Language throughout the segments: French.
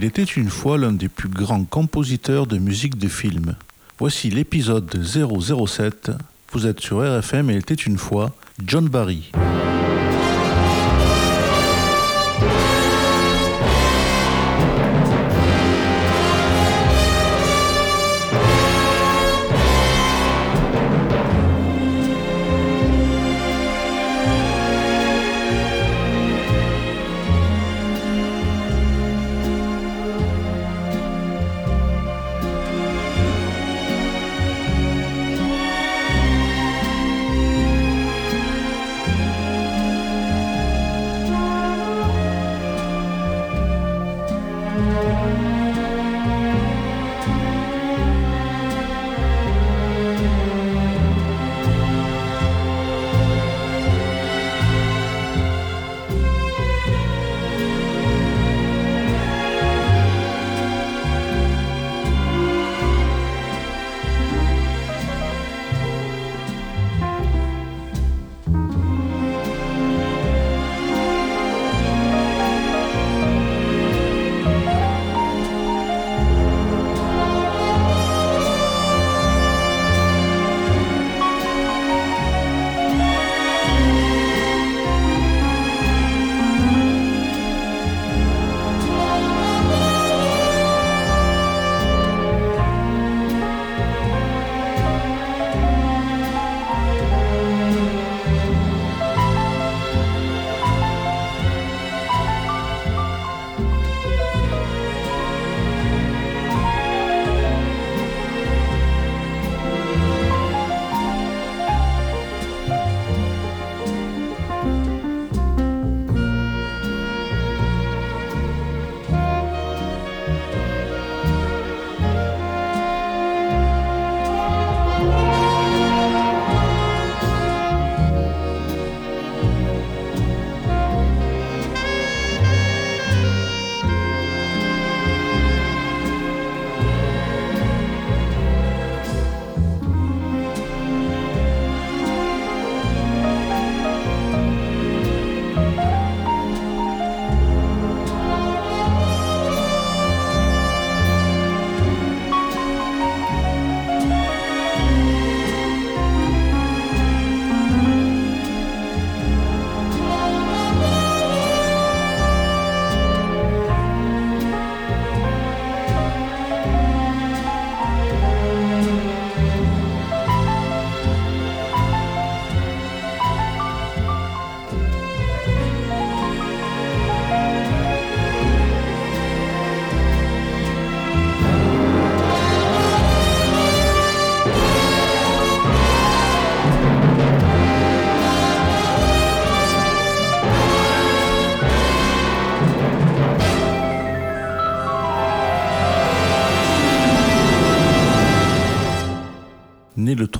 Il était une fois l'un des plus grands compositeurs de musique de film. Voici l'épisode 007. Vous êtes sur RFM et il était une fois John Barry.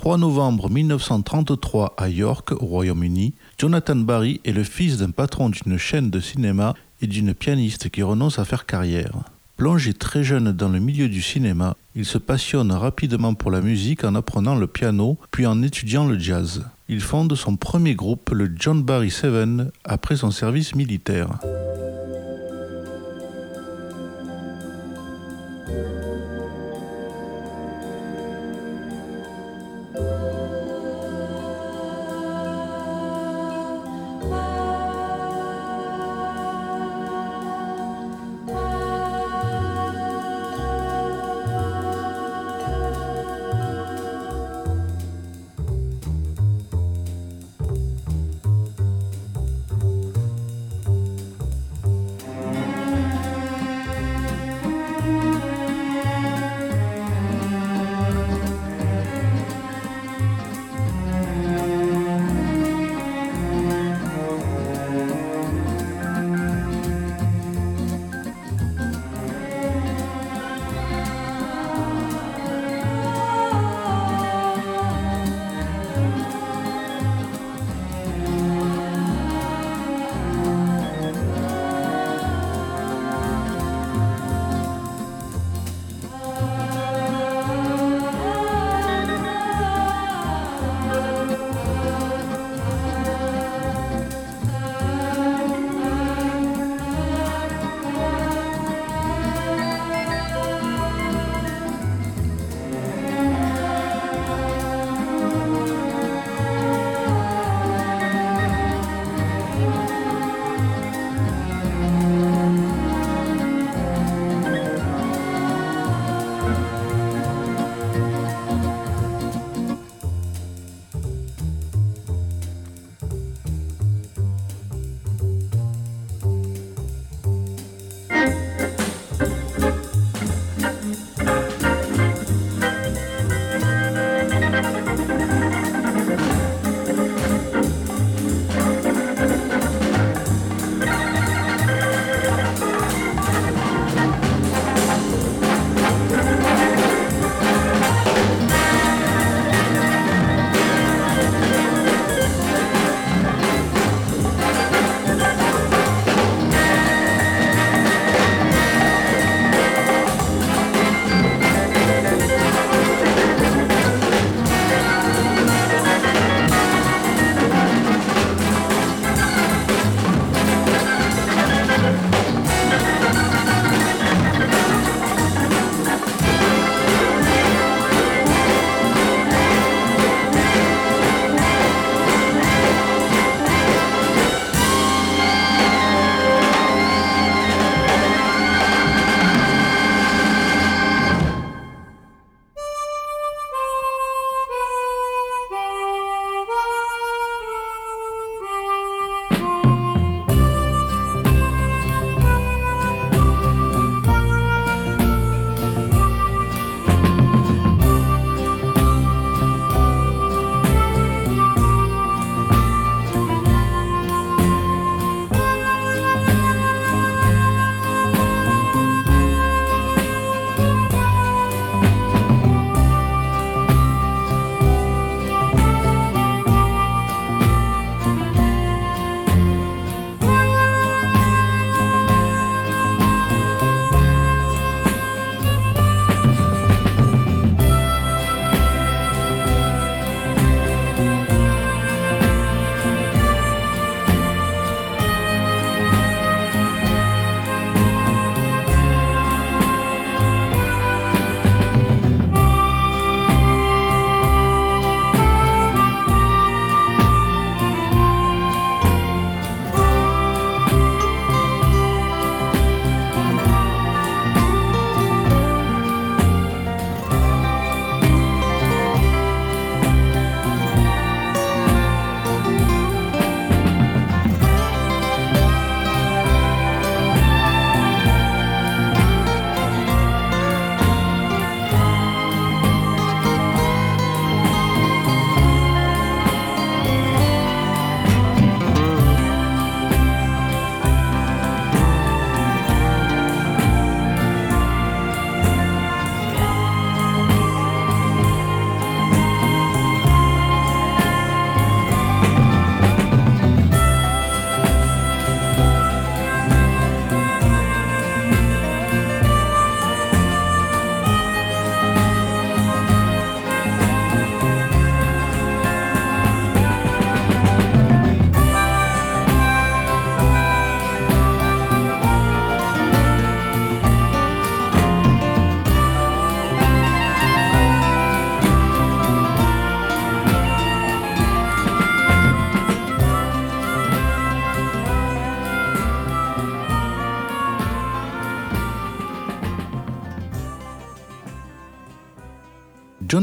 3 novembre 1933 à York, au Royaume-Uni, Jonathan Barry est le fils d'un patron d'une chaîne de cinéma et d'une pianiste qui renonce à faire carrière. Plongé très jeune dans le milieu du cinéma, il se passionne rapidement pour la musique en apprenant le piano puis en étudiant le jazz. Il fonde son premier groupe, le John Barry Seven, après son service militaire.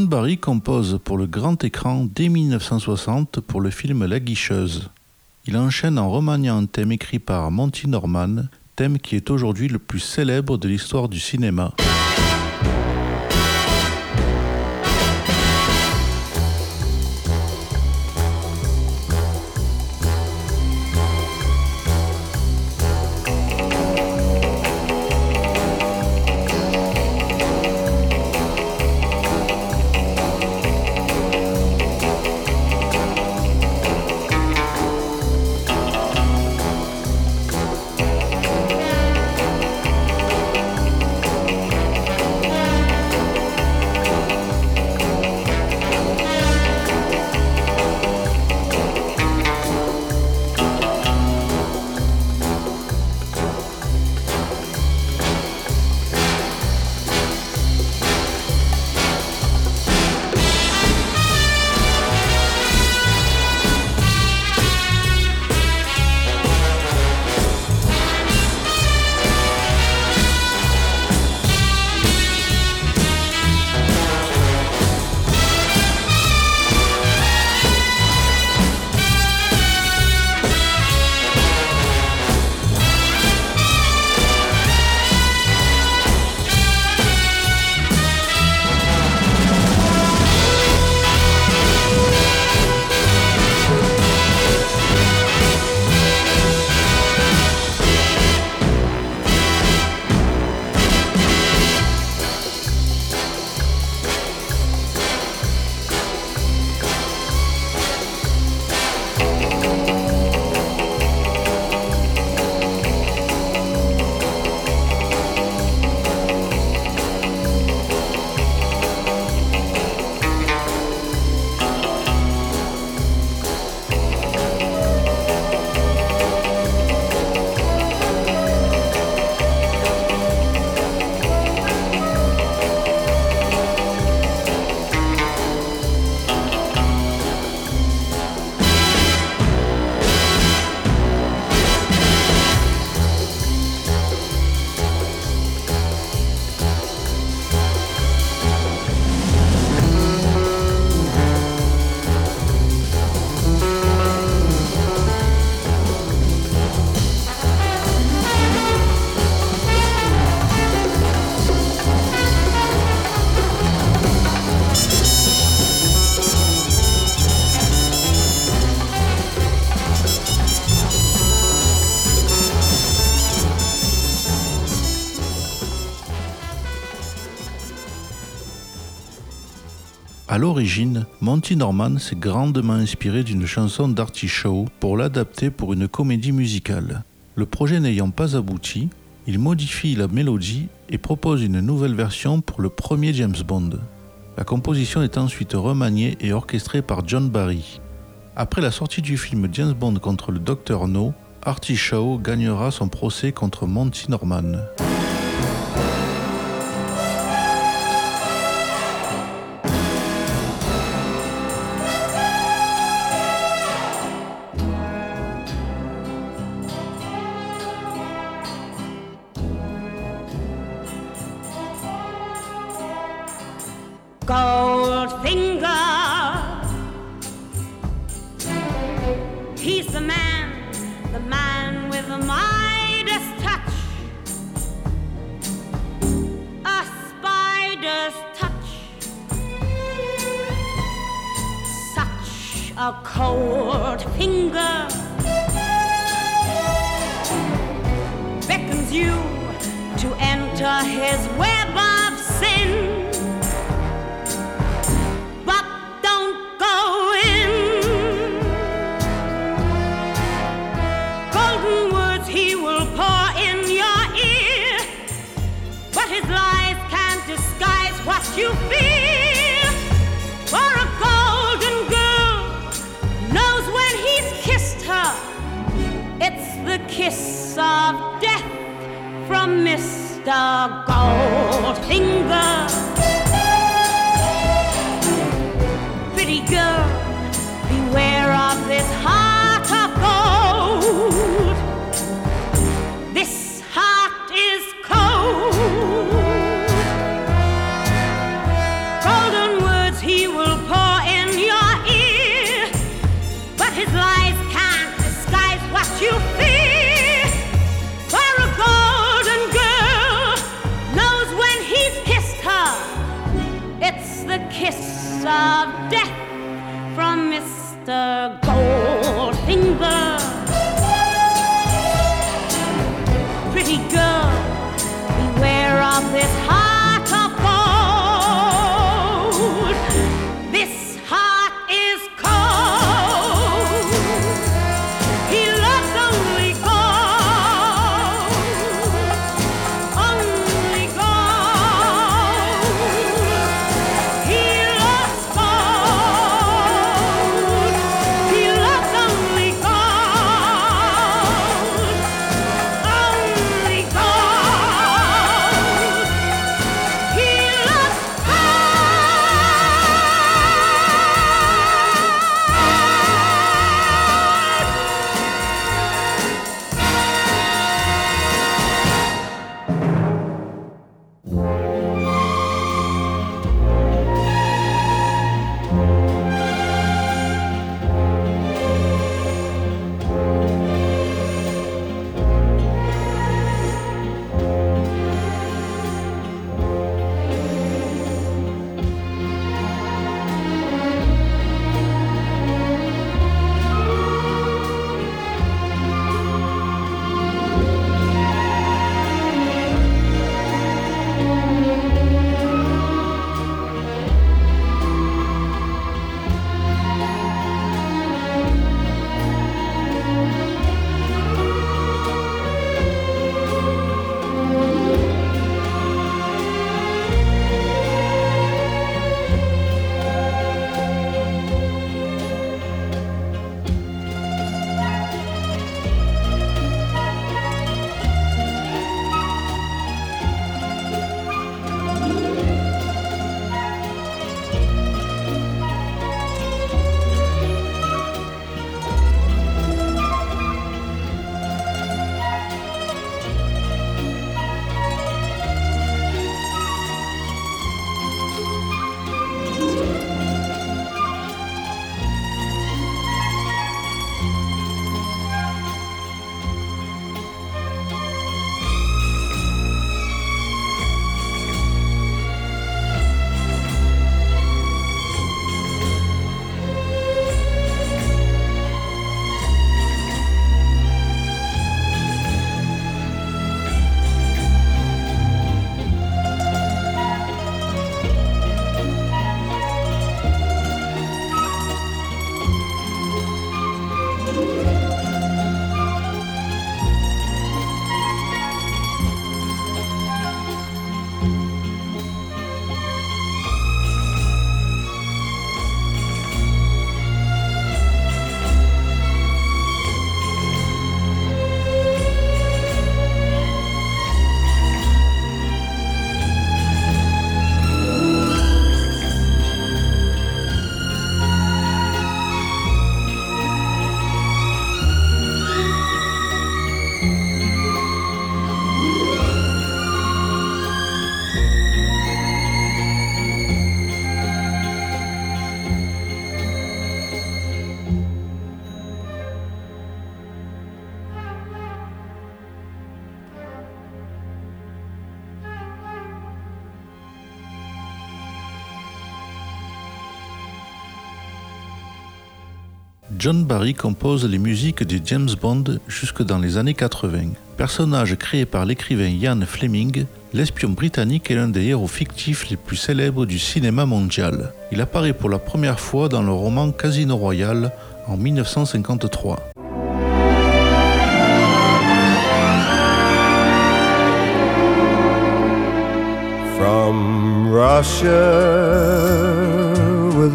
Barry compose pour le grand écran dès 1960 pour le film La Guicheuse. Il enchaîne en remaniant un thème écrit par Monty Norman, thème qui est aujourd'hui le plus célèbre de l'histoire du cinéma. Monty Norman s'est grandement inspiré d'une chanson d'Artie Shaw pour l'adapter pour une comédie musicale. Le projet n'ayant pas abouti, il modifie la mélodie et propose une nouvelle version pour le premier James Bond. La composition est ensuite remaniée et orchestrée par John Barry. Après la sortie du film James Bond contre le Dr No, Artie Shaw gagnera son procès contre Monty Norman. John Barry compose les musiques de James Bond jusque dans les années 80. Personnage créé par l'écrivain Ian Fleming, l'espion britannique est l'un des héros fictifs les plus célèbres du cinéma mondial. Il apparaît pour la première fois dans le roman Casino Royale en 1953. From Russia with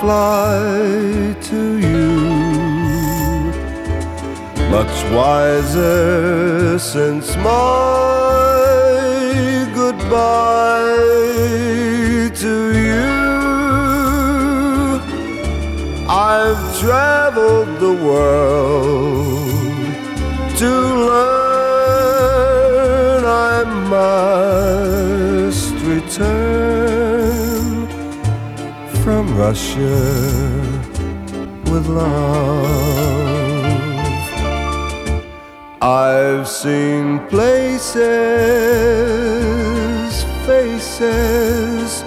fly to you. Much wiser since my goodbye to you. I've traveled the world to learn I must return Russia with love. I've seen places faces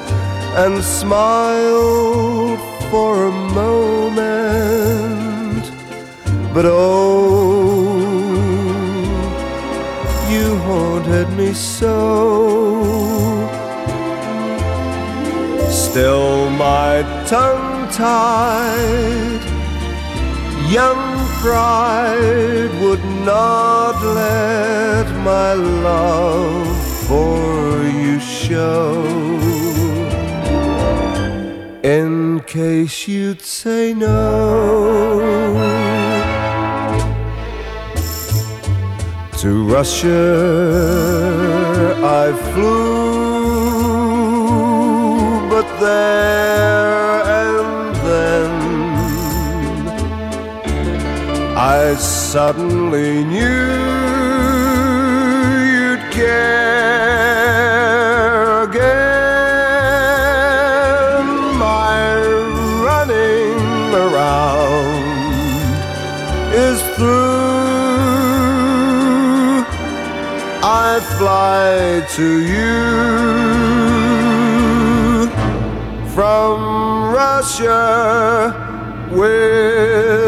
and smiled for a moment. But oh, you haunted me so. Still, my tongue tied, young pride would not let my love for you show. In case you'd say no. To Russia I flew, there and then I suddenly knew you'd care again. My running around is through. I fly to you wash away.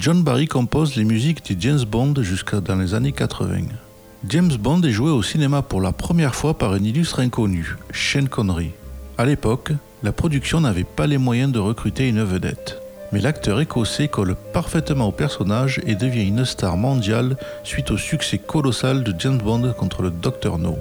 John Barry compose les musiques de James Bond jusqu'à dans les années 80. James Bond est joué au cinéma pour la première fois par un illustre inconnu, Sean Connery. À l'époque, la production n'avait pas les moyens de recruter une vedette. Mais l'acteur écossais colle parfaitement au personnage et devient une star mondiale suite au succès colossal de James Bond contre le Dr No.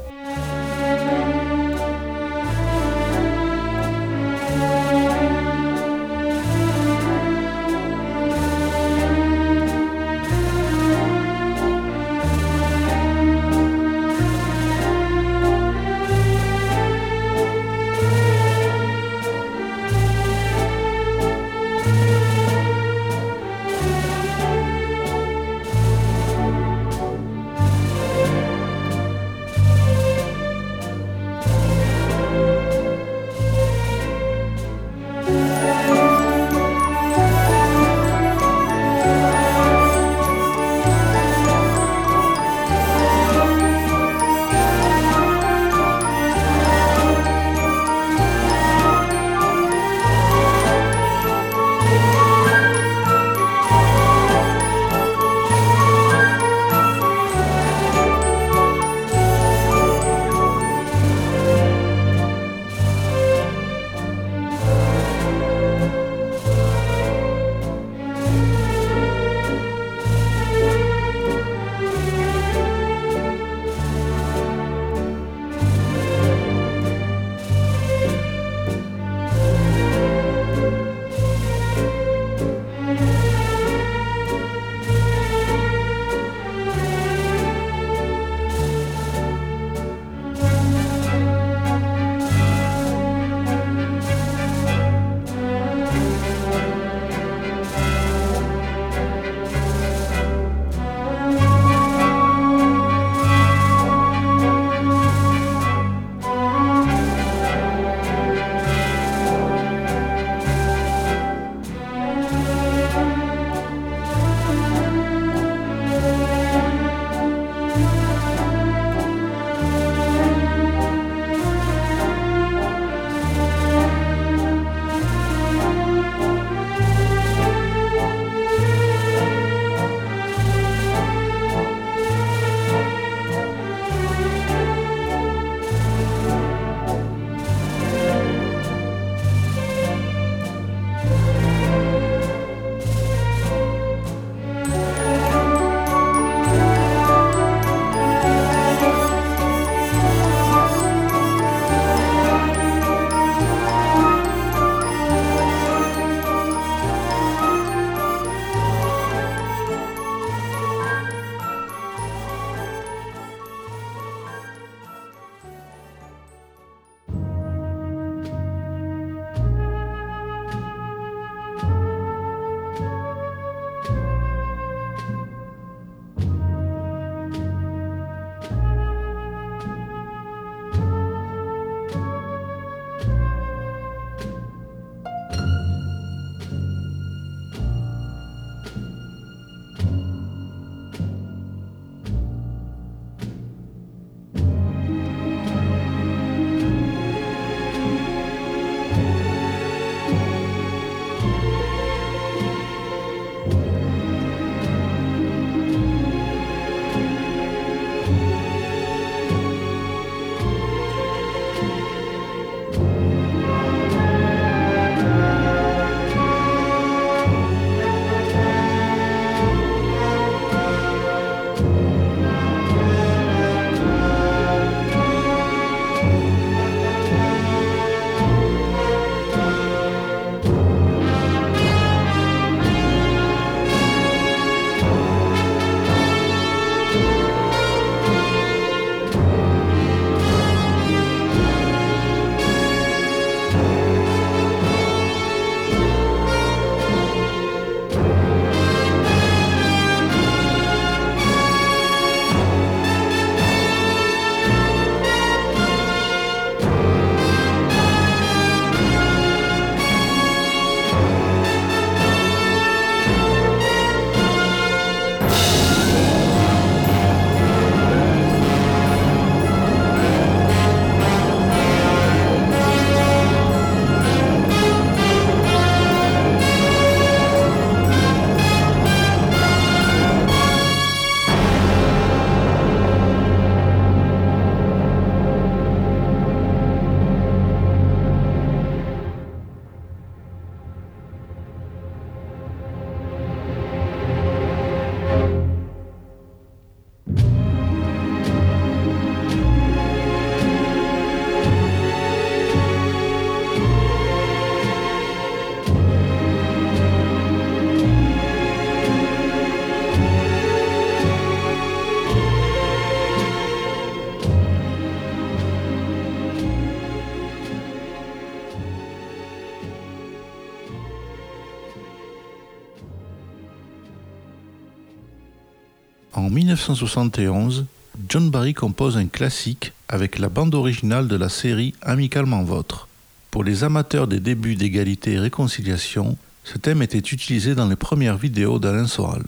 1971, John Barry compose un classique avec la bande originale de la série Amicalement Vôtre. Pour les amateurs des débuts d'égalité et réconciliation, ce thème était utilisé dans les premières vidéos d'Alain Soral.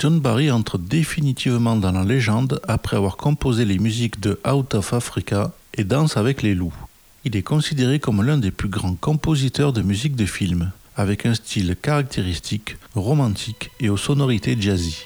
John Barry entre définitivement dans la légende après avoir composé les musiques de Out of Africa et Danse avec les loups. Il est considéré comme l'un des plus grands compositeurs de musique de film, avec un style caractéristique, romantique et aux sonorités jazzy.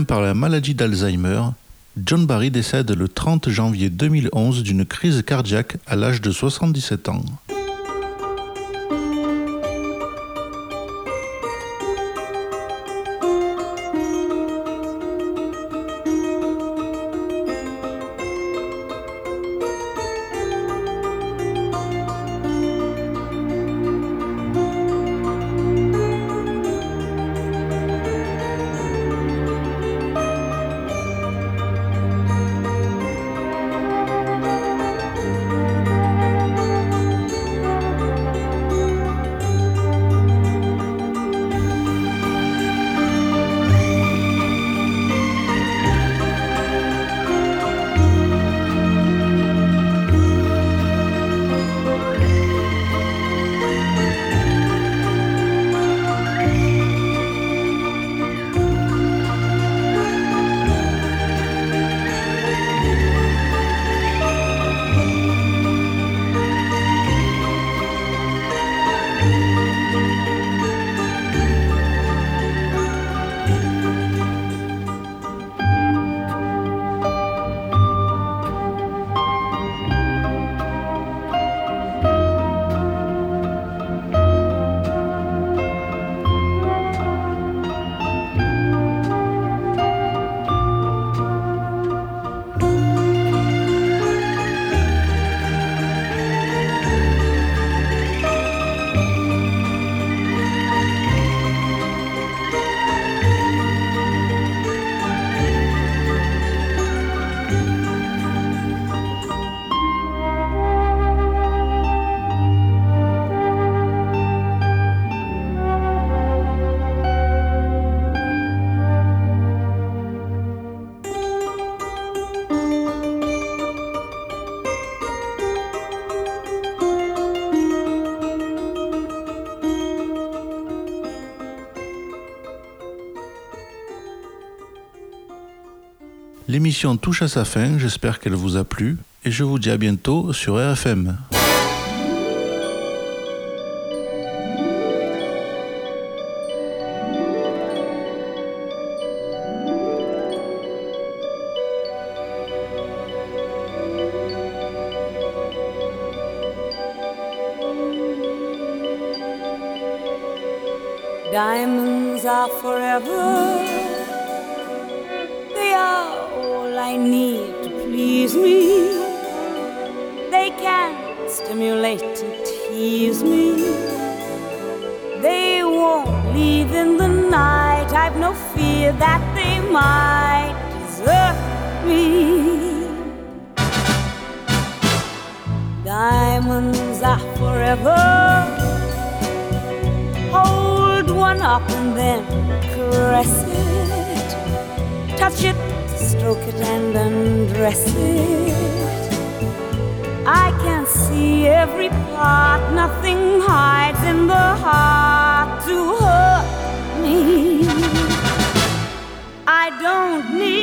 Par la maladie d'Alzheimer, John Barry décède le 30 janvier 2011 d'une crise cardiaque à l'âge de 77 ans. Touche à sa fin, j'espère qu'elle vous a plu et je vous dis à bientôt sur RFM. Diamonds are forever. I need to please me. They can stimulate and tease me. They won't leave in the night. I've no fear that they might desert me. Diamonds are forever hold one up and then caress it. Touch it, stroke it, and undress it. I can see every part, nothing hides in the heart to hurt me. I don't need